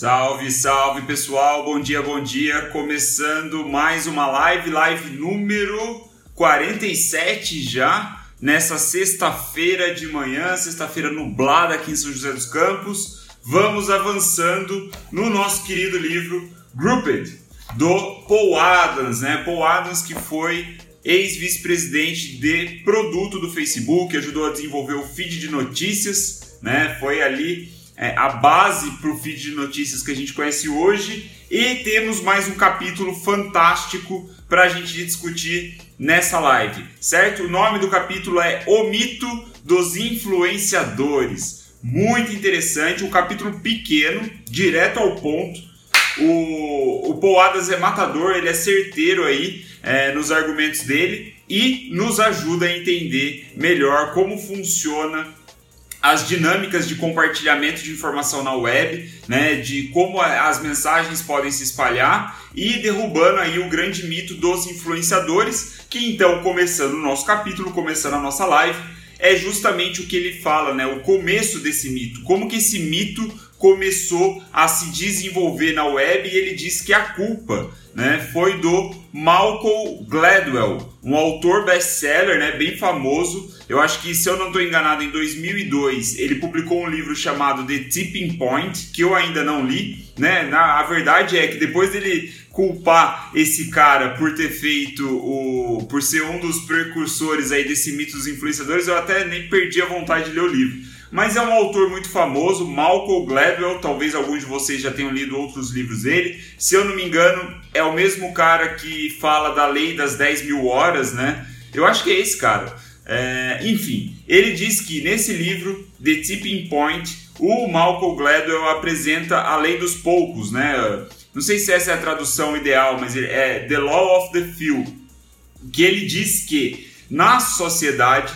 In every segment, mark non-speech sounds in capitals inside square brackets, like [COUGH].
Salve, salve pessoal, bom dia, bom dia. Começando mais uma live, live número 47 já, nessa sexta-feira de manhã, sexta-feira nublada aqui em São José dos Campos. Vamos avançando no nosso querido livro Grouped, do Paul Adams, né? Paul Adams que foi ex-vice-presidente de produto do Facebook, ajudou a desenvolver o feed de notícias, né? Foi ali é, a base para o feed de notícias que a gente conhece hoje. E temos mais um capítulo fantástico para a gente discutir nessa live, certo? O nome do capítulo é O Mito dos Influenciadores. Muito interessante, um capítulo pequeno, direto ao ponto. O, o Paul Adams é matador, ele é certeiro aí é, nos argumentos dele e nos ajuda a entender melhor como funciona as dinâmicas de compartilhamento de informação na web, né, de como as mensagens podem se espalhar e derrubando aí o grande mito dos influenciadores, que então começando o nosso capítulo, começando a nossa live, é justamente o que ele fala, né, o começo desse mito, como que esse mito começou a se desenvolver na web e ele diz que a culpa né, foi do Malcolm Gladwell, um autor best-seller né, bem famoso. Eu acho que, se eu não estou enganado, em 2002 ele publicou um livro chamado The Tipping Point, que eu ainda não li. Né? Na, a verdade é que depois dele culpar esse cara por ter feito o. por ser um dos precursores aí desse mito dos influenciadores, eu até nem perdi a vontade de ler o livro mas é um autor muito famoso, Malcolm Gladwell, talvez alguns de vocês já tenham lido outros livros dele. Se eu não me engano, é o mesmo cara que fala da lei das 10 mil horas, né? Eu acho que é esse cara. É, enfim, ele diz que nesse livro, The Tipping Point, o Malcolm Gladwell apresenta a lei dos poucos, né? Não sei se essa é a tradução ideal, mas é The Law of the Few, que ele diz que na sociedade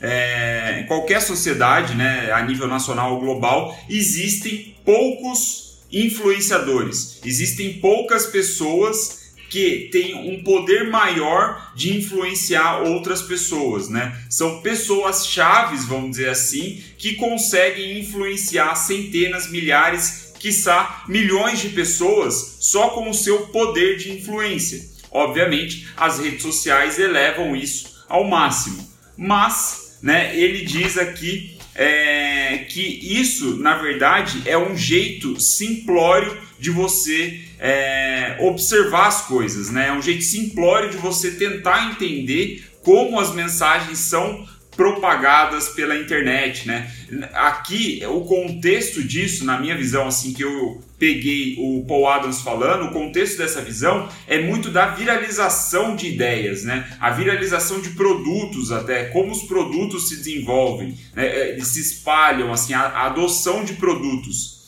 é, qualquer sociedade, né, a nível nacional ou global, existem poucos influenciadores, existem poucas pessoas que têm um poder maior de influenciar outras pessoas, né? São pessoas chaves, vamos dizer assim, que conseguem influenciar centenas, milhares, quiçá milhões de pessoas só com o seu poder de influência. Obviamente, as redes sociais elevam isso ao máximo, mas né, ele diz aqui é, que isso, na verdade, é um jeito simplório de você é, observar as coisas, né? É um jeito simplório de você tentar entender como as mensagens são propagadas pela internet, né? Aqui, o contexto disso, na minha visão, assim, que eu peguei o Paul Adams falando, o contexto dessa visão é muito da viralização de ideias, né? A viralização de produtos até, como os produtos se desenvolvem, né? É, eles se espalham, assim, a adoção de produtos.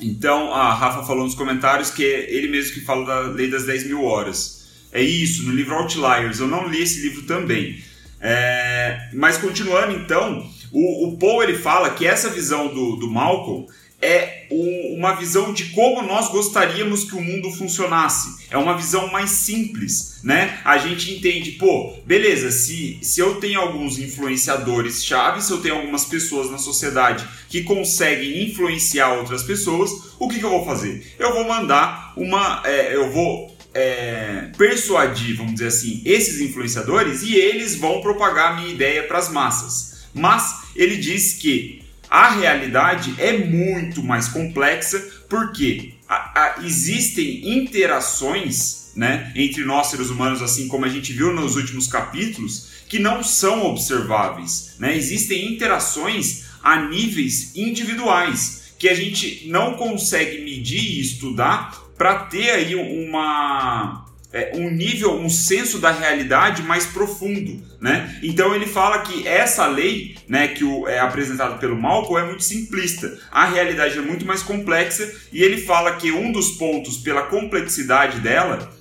Então, a Rafa falou nos comentários que é ele mesmo que fala da lei das 10 mil horas. É isso, no livro Outliers. Eu não li esse livro também. É, mas continuando então, o, o, Paul ele fala que essa visão do, do Malcolm é um, uma visão de como nós gostaríamos que o mundo funcionasse. É uma visão mais simples, né? A gente entende, pô, beleza, se, se eu tenho alguns influenciadores chaves, se eu tenho algumas pessoas na sociedade que conseguem influenciar outras pessoas, o que, que eu vou fazer? Eu vou mandar uma. É, eu vou é, persuadir, vamos dizer assim, esses influenciadores e eles vão propagar a minha ideia para as massas. Mas ele diz que a realidade é muito mais complexa porque a, a, existem interações né, entre nós seres humanos, assim como a gente viu nos últimos capítulos, que não são observáveis. Né? Existem interações a níveis individuais que a gente não consegue medir e estudar para ter aí uma é, um nível, um senso da realidade mais profundo, né? Então ele fala que essa lei, né, que o, é apresentado pelo Malcolm é muito simplista. A realidade é muito mais complexa e ele fala que um dos pontos pela complexidade dela,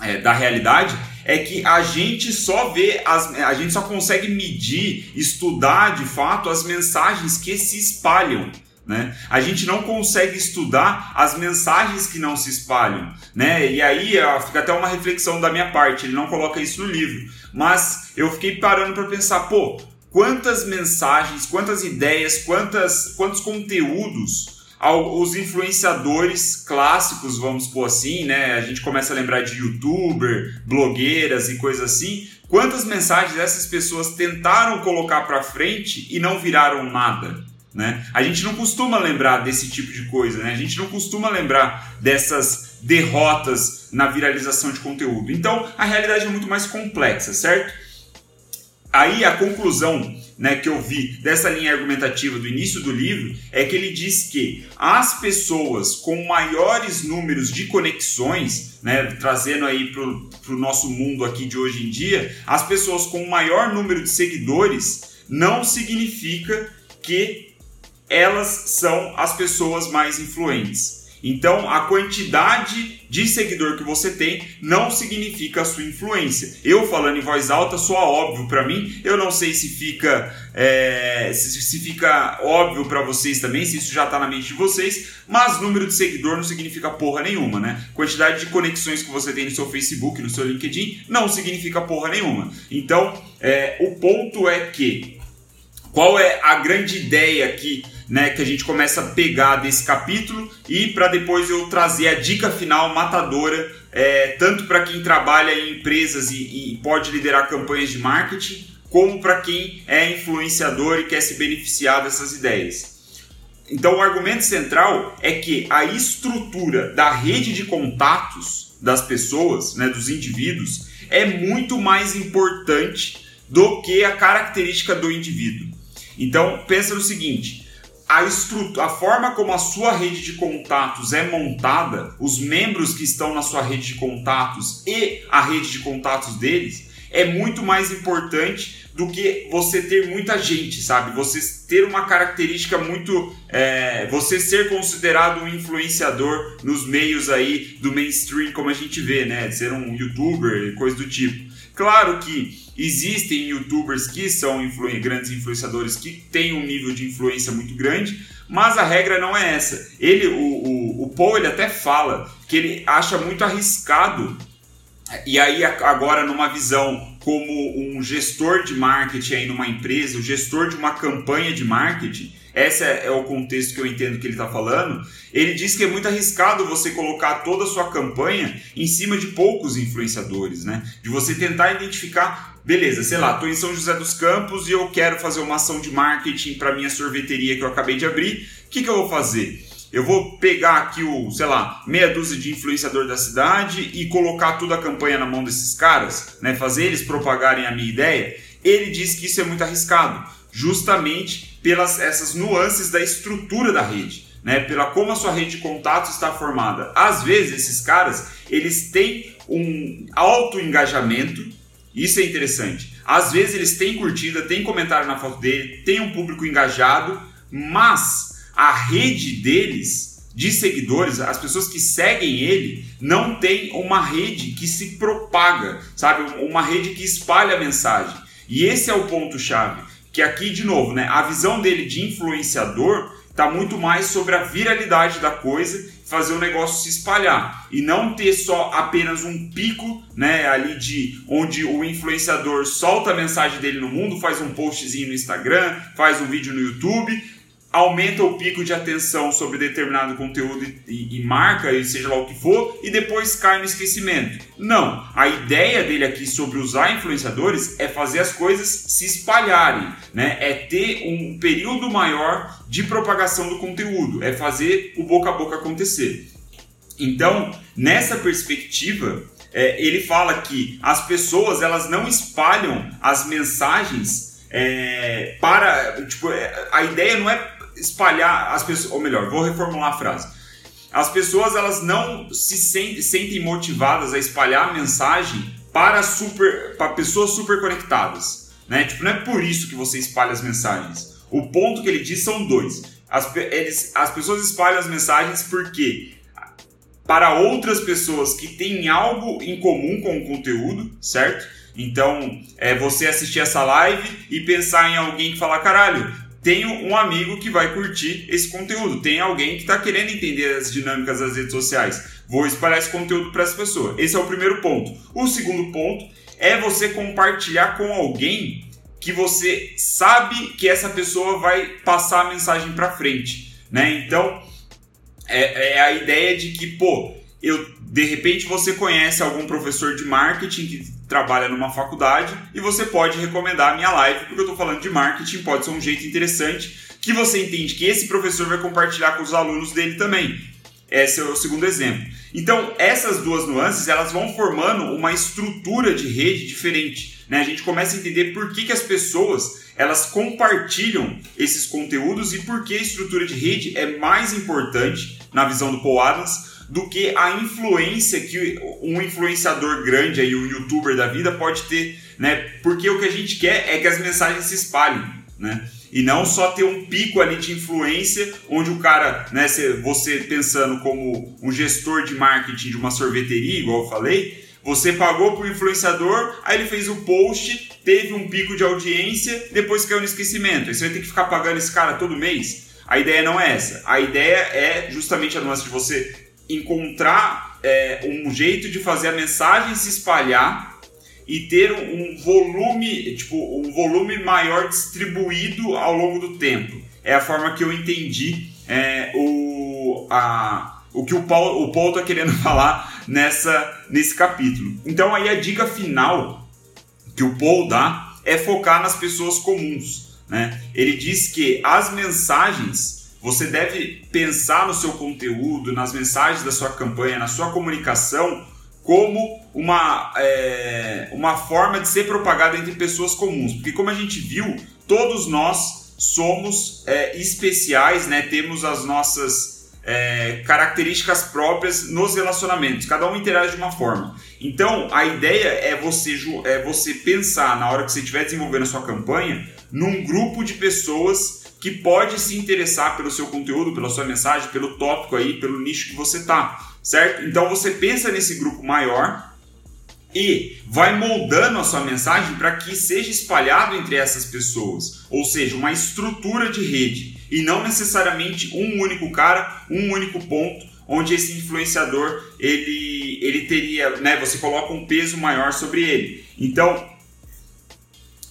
é, da realidade, é que a gente só vê as, a gente só consegue medir, estudar de fato as mensagens que se espalham né? A gente não consegue estudar as mensagens que não se espalham. Né? E aí ó, fica até uma reflexão da minha parte, ele não coloca isso no livro. Mas eu fiquei parando para pensar, pô, quantas mensagens, quantas ideias, quantas, quantos conteúdos os influenciadores clássicos, vamos por assim, né? A gente começa a lembrar de youtuber, blogueiras e coisas assim. Quantas mensagens essas pessoas tentaram colocar para frente e não viraram nada? Né? A gente não costuma lembrar desse tipo de coisa, né? A gente não costuma lembrar dessas derrotas na viralização de conteúdo. Então, a realidade é muito mais complexa, certo? Aí a conclusão né, que eu vi dessa linha argumentativa do início do livro é que ele diz que as pessoas com maiores números de conexões, né, trazendo aí para o nosso mundo aqui de hoje em dia, as pessoas com maior número de seguidores não significa que elas são as pessoas mais influentes. Então, a quantidade de seguidor que você tem não significa a sua influência. Eu falando em voz alta soa óbvio para mim. Eu não sei se fica é, se, se, fica óbvio para vocês também, se isso já está na mente de vocês. Mas número de seguidor não significa porra nenhuma, né? Quantidade de conexões que você tem no seu Facebook, no seu LinkedIn, não significa porra nenhuma. Então, é, o ponto é que qual é a grande ideia aqui? né, que a gente começa a pegar desse capítulo e para depois eu trazer a dica final matadora, é, tanto para quem trabalha em empresas e, e pode liderar campanhas de marketing, como para quem é influenciador e quer se beneficiar dessas ideias. Então, o argumento central é que a estrutura da rede de contatos das pessoas, né, dos indivíduos, é muito mais importante do que a característica do indivíduo. Então, pensa no seguinte: a, a forma como a sua rede de contatos é montada, os membros que estão na sua rede de contatos e a rede de contatos deles, é muito mais importante do que você ter muita gente, sabe? Você ter uma característica muito. É, você ser considerado um influenciador nos meios aí do mainstream, como a gente vê, né? Ser um youtuber, coisa do tipo. Claro que existem youtubers que são influ grandes influenciadores que têm um nível de influência muito grande, mas a regra não é essa. Ele, o, o, o Paul, ele até fala que ele acha muito arriscado, e aí agora numa visão como um gestor de marketing aí numa empresa, o gestor de uma campanha de marketing, esse é, é o contexto que eu entendo que ele está falando. Ele diz que é muito arriscado você colocar toda a sua campanha em cima de poucos influenciadores, né? De você tentar identificar, beleza, sei lá, estou em São José dos Campos e eu quero fazer uma ação de marketing para minha sorveteria que eu acabei de abrir. O que, que eu vou fazer? Eu vou pegar aqui o, sei lá, meia dúzia de influenciador da cidade e colocar toda a campanha na mão desses caras, né? Fazer eles propagarem a minha ideia. Ele diz que isso é muito arriscado, justamente pelas essas nuances da estrutura da rede, né? Pela como a sua rede de contatos está formada. Às vezes esses caras, eles têm um alto engajamento, isso é interessante. Às vezes eles têm curtida, têm comentário na foto dele, tem um público engajado, mas a rede deles de seguidores, as pessoas que seguem ele, não tem uma rede que se propaga, sabe? Uma rede que espalha a mensagem. E esse é o ponto chave que aqui de novo, né, a visão dele de influenciador está muito mais sobre a viralidade da coisa, fazer o negócio se espalhar e não ter só apenas um pico, né, ali de onde o influenciador solta a mensagem dele no mundo, faz um postzinho no Instagram, faz um vídeo no YouTube, aumenta o pico de atenção sobre determinado conteúdo e, e, marca, e seja lá o que for, e depois cai no esquecimento. Não, a ideia dele aqui sobre usar influenciadores é fazer as coisas se espalharem, né? É ter um período maior de propagação do conteúdo, é fazer o boca a boca acontecer. Então, nessa perspectiva, é, ele fala que as pessoas elas não espalham as mensagens é, para tipo é, a ideia não é espalhar as pessoas, ou melhor, vou reformular a frase. As pessoas elas não se sentem, sentem motivadas a espalhar a mensagem para super para pessoas super conectadas, né? Tipo, não é por isso que você espalha as mensagens. O ponto que ele diz são dois. As, eles, as pessoas espalham as mensagens porque para outras pessoas que têm algo em comum com o conteúdo, certo? Então, é você assistir essa live e pensar em alguém que fala, caralho, tenho um amigo que vai curtir esse conteúdo, tem alguém que está querendo entender as dinâmicas das redes sociais. Vou espalhar esse conteúdo para essa pessoa. Esse é o primeiro ponto. O segundo ponto é você compartilhar com alguém que você sabe que essa pessoa vai passar a mensagem para frente, né? Então, é, é a ideia de que, pô, eu de repente você conhece algum professor de marketing que trabalha numa faculdade e você pode recomendar a minha live, porque eu estou falando de marketing, pode ser um jeito interessante que você entende que esse professor vai compartilhar com os alunos dele também. Esse é o segundo exemplo. Então, essas duas nuances, elas vão formando uma estrutura de rede diferente. Né? A gente começa a entender por que, que as pessoas elas compartilham esses conteúdos e por que a estrutura de rede é mais importante na visão do Paul Adams do que a influência que um influenciador grande aí, um youtuber da vida pode ter, né? Porque o que a gente quer é que as mensagens se espalhem, né? E não só ter um pico ali de influência, onde o cara, né, você pensando como um gestor de marketing de uma sorveteria, igual eu falei, você pagou para o influenciador, aí ele fez o post, teve um pico de audiência, depois caiu no esquecimento. Aí você vai ter que ficar pagando esse cara todo mês. A ideia não é essa. A ideia é justamente a nossa de você encontrar é, um jeito de fazer a mensagem se espalhar e ter um volume, tipo, um volume maior distribuído ao longo do tempo. É a forma que eu entendi é, o, a, o que o Paulo o Paul está querendo [LAUGHS] falar nessa, nesse capítulo. Então aí a dica final que o Paul dá é focar nas pessoas comuns. Né? Ele diz que as mensagens você deve pensar no seu conteúdo, nas mensagens da sua campanha, na sua comunicação, como uma, é, uma forma de ser propagada entre pessoas comuns. Porque, como a gente viu, todos nós somos é, especiais, né? temos as nossas é, características próprias nos relacionamentos, cada um interage de uma forma. Então, a ideia é você, é você pensar, na hora que você estiver desenvolvendo a sua campanha, num grupo de pessoas que pode se interessar pelo seu conteúdo, pela sua mensagem, pelo tópico aí, pelo nicho que você tá, certo? Então você pensa nesse grupo maior e vai moldando a sua mensagem para que seja espalhado entre essas pessoas, ou seja, uma estrutura de rede e não necessariamente um único cara, um único ponto onde esse influenciador ele ele teria, né, você coloca um peso maior sobre ele. Então,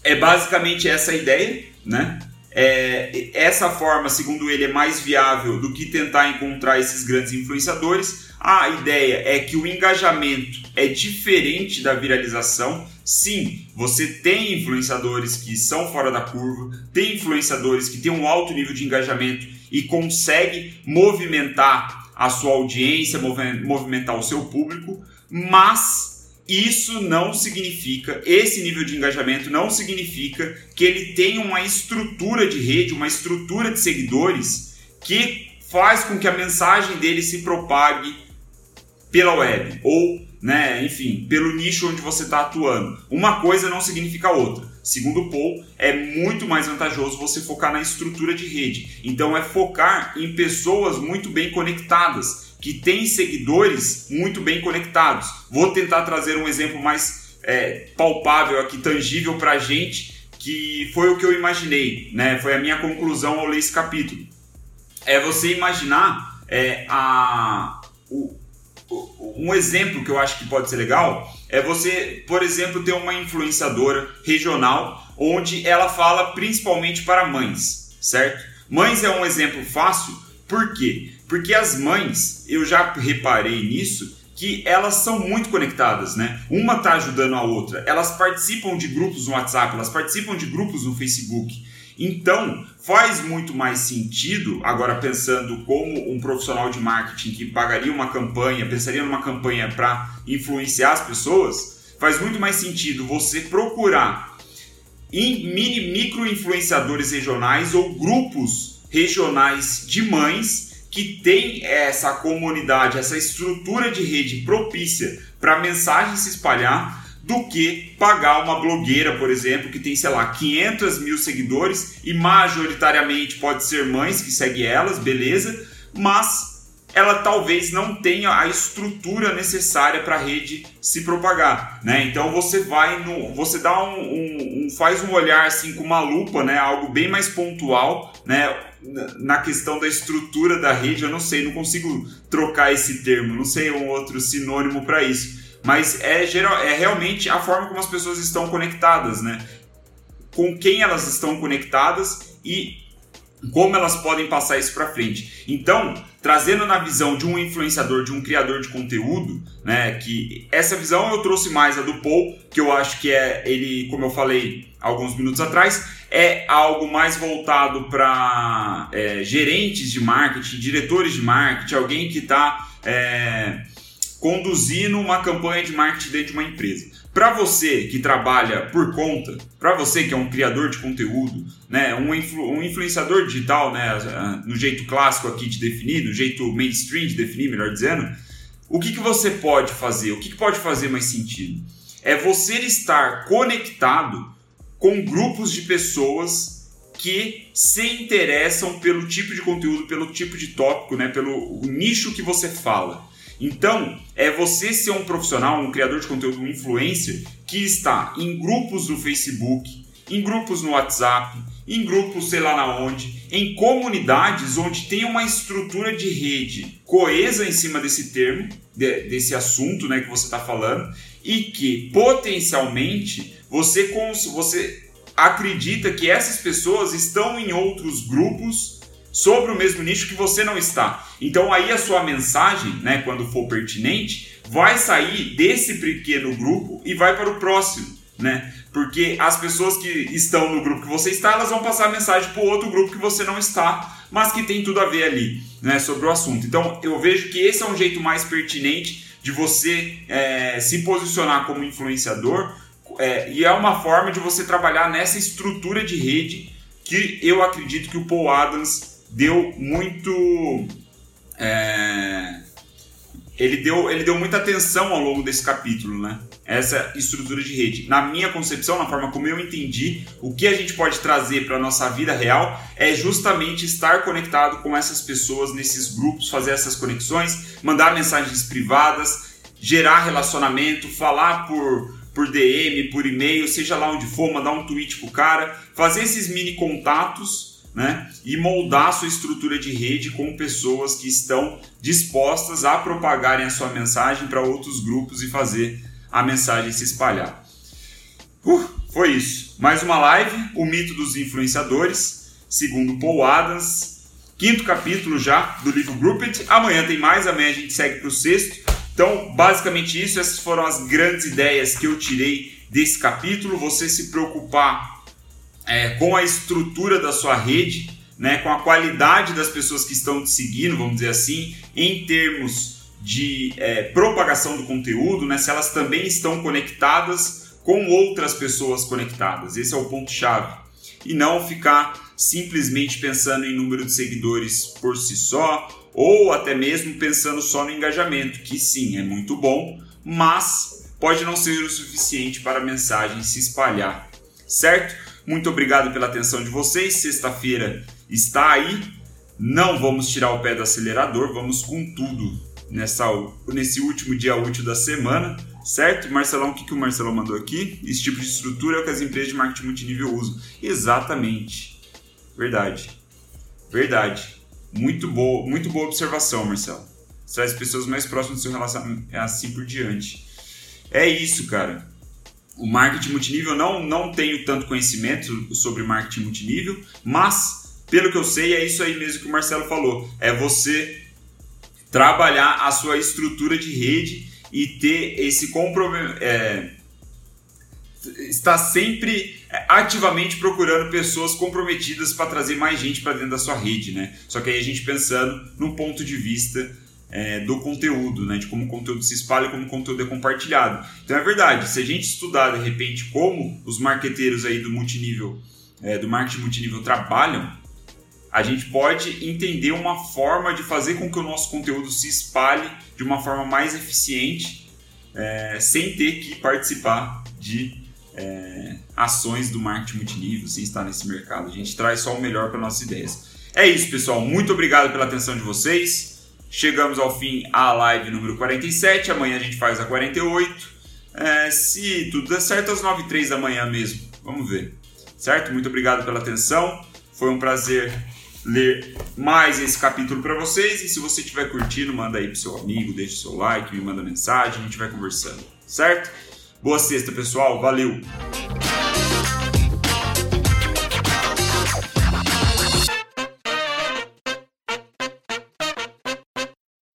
é basicamente essa a ideia, né? É, essa forma, segundo ele, é mais viável do que tentar encontrar esses grandes influenciadores. A ideia é que o engajamento é diferente da viralização. Sim, você tem influenciadores que são fora da curva, tem influenciadores que têm um alto nível de engajamento e consegue movimentar a sua audiência, movimentar o seu público, mas isso não significa, esse nível de engajamento não significa que ele tenha uma estrutura de rede, uma estrutura de seguidores que faz com que a mensagem dele se propague pela web ou, né, enfim, pelo nicho onde você está atuando. Uma coisa não significa outra. Segundo Paul, é muito mais vantajoso você focar na estrutura de rede. Então é focar em pessoas muito bem conectadas, que tem seguidores muito bem conectados. Vou tentar trazer um exemplo mais é, palpável aqui, tangível para a gente, que foi o que eu imaginei, né? Foi a minha conclusão ao ler esse capítulo. É você imaginar é, a, o, um exemplo que eu acho que pode ser legal é você, por exemplo, ter uma influenciadora regional onde ela fala principalmente para mães, certo? Mães é um exemplo fácil, por quê? Porque as mães, eu já reparei nisso, que elas são muito conectadas, né? Uma tá ajudando a outra. Elas participam de grupos no WhatsApp, elas participam de grupos no Facebook. Então, faz muito mais sentido, agora pensando como um profissional de marketing que pagaria uma campanha, pensaria numa campanha para influenciar as pessoas, faz muito mais sentido você procurar mini micro influenciadores regionais ou grupos regionais de mães que tem essa comunidade, essa estrutura de rede propícia para a mensagem se espalhar do que pagar uma blogueira, por exemplo, que tem, sei lá, 500 mil seguidores e majoritariamente pode ser mães que seguem elas, beleza, mas ela talvez não tenha a estrutura necessária para a rede se propagar, né? Então você vai no, você dá um, um, um, faz um olhar assim com uma lupa, né? Algo bem mais pontual, né? na questão da estrutura da rede, eu não sei, não consigo trocar esse termo, não sei um outro sinônimo para isso. Mas é, geral, é realmente a forma como as pessoas estão conectadas, né? Com quem elas estão conectadas e como elas podem passar isso para frente. Então, trazendo na visão de um influenciador, de um criador de conteúdo, né, que essa visão eu trouxe mais a do Paul, que eu acho que é ele, como eu falei alguns minutos atrás, é algo mais voltado para é, gerentes de marketing, diretores de marketing, alguém que está é, conduzindo uma campanha de marketing dentro de uma empresa. Para você que trabalha por conta, para você que é um criador de conteúdo, né, um, influ, um influenciador digital, né, no jeito clássico aqui de definir, no jeito mainstream de definir, melhor dizendo, o que, que você pode fazer? O que, que pode fazer mais sentido? É você estar conectado com grupos de pessoas que se interessam pelo tipo de conteúdo, pelo tipo de tópico, né, pelo nicho que você fala. Então, é você ser um profissional, um criador de conteúdo, um influencer que está em grupos no Facebook, em grupos no WhatsApp, em grupos sei lá na onde, em comunidades onde tem uma estrutura de rede coesa em cima desse termo, de, desse assunto né, que você está falando, e que potencialmente você, você acredita que essas pessoas estão em outros grupos sobre o mesmo nicho que você não está. Então aí a sua mensagem, né, quando for pertinente, vai sair desse pequeno grupo e vai para o próximo, né? Porque as pessoas que estão no grupo que você está, elas vão passar a mensagem para o outro grupo que você não está, mas que tem tudo a ver ali, né, sobre o assunto. Então eu vejo que esse é um jeito mais pertinente de você é, se posicionar como influenciador é, e é uma forma de você trabalhar nessa estrutura de rede que eu acredito que o Paul Adams deu muito. É, ele, deu, ele deu muita atenção ao longo desse capítulo, né? Essa estrutura de rede. Na minha concepção, na forma como eu entendi, o que a gente pode trazer para a nossa vida real é justamente estar conectado com essas pessoas nesses grupos, fazer essas conexões, mandar mensagens privadas, gerar relacionamento, falar por, por DM, por e-mail, seja lá onde for, mandar um tweet pro cara, fazer esses mini contatos né? e moldar sua estrutura de rede com pessoas que estão dispostas a propagarem a sua mensagem para outros grupos e fazer a mensagem se espalhar. Uh, foi isso. Mais uma live, o mito dos influenciadores, segundo Paul Adams. Quinto capítulo já do livro Grouped. Amanhã tem mais, amanhã a gente segue para o sexto. Então, basicamente isso, essas foram as grandes ideias que eu tirei desse capítulo. Você se preocupar é, com a estrutura da sua rede, né, com a qualidade das pessoas que estão te seguindo, vamos dizer assim, em termos de é, propagação do conteúdo, né, se elas também estão conectadas com outras pessoas conectadas. Esse é o ponto-chave. E não ficar simplesmente pensando em número de seguidores por si só, ou até mesmo pensando só no engajamento, que sim, é muito bom, mas pode não ser o suficiente para a mensagem se espalhar, certo? Muito obrigado pela atenção de vocês. Sexta-feira está aí. Não vamos tirar o pé do acelerador, vamos com tudo nessa, nesse último dia útil da semana, certo? Marcelão, o que, que o Marcelão mandou aqui? Esse tipo de estrutura é o que as empresas de marketing multinível usam. Exatamente. Verdade. Verdade. Muito boa, muito boa observação, Marcelo. Traz pessoas mais próximas do seu relacionamento, assim por diante. É isso, cara o marketing multinível não, não tenho tanto conhecimento sobre marketing multinível, mas pelo que eu sei é isso aí mesmo que o Marcelo falou, é você trabalhar a sua estrutura de rede e ter esse compromisso, é, estar sempre ativamente procurando pessoas comprometidas para trazer mais gente para dentro da sua rede, né? Só que aí a gente pensando num ponto de vista é, do conteúdo, né? de como o conteúdo se espalha, como o conteúdo é compartilhado. Então é verdade, se a gente estudar de repente como os marqueteiros aí do multinível, é, do marketing multinível trabalham, a gente pode entender uma forma de fazer com que o nosso conteúdo se espalhe de uma forma mais eficiente, é, sem ter que participar de é, ações do marketing multinível, sem estar nesse mercado. A gente traz só o melhor para nossas ideias. É isso, pessoal. Muito obrigado pela atenção de vocês. Chegamos ao fim a live número 47. Amanhã a gente faz a 48. É, se tudo der certo, às 9 h da manhã mesmo. Vamos ver. Certo? Muito obrigado pela atenção. Foi um prazer ler mais esse capítulo para vocês. E se você estiver curtindo, manda aí pro seu amigo, deixa o seu like, me manda mensagem, a gente vai conversando. Certo? Boa sexta, pessoal. Valeu!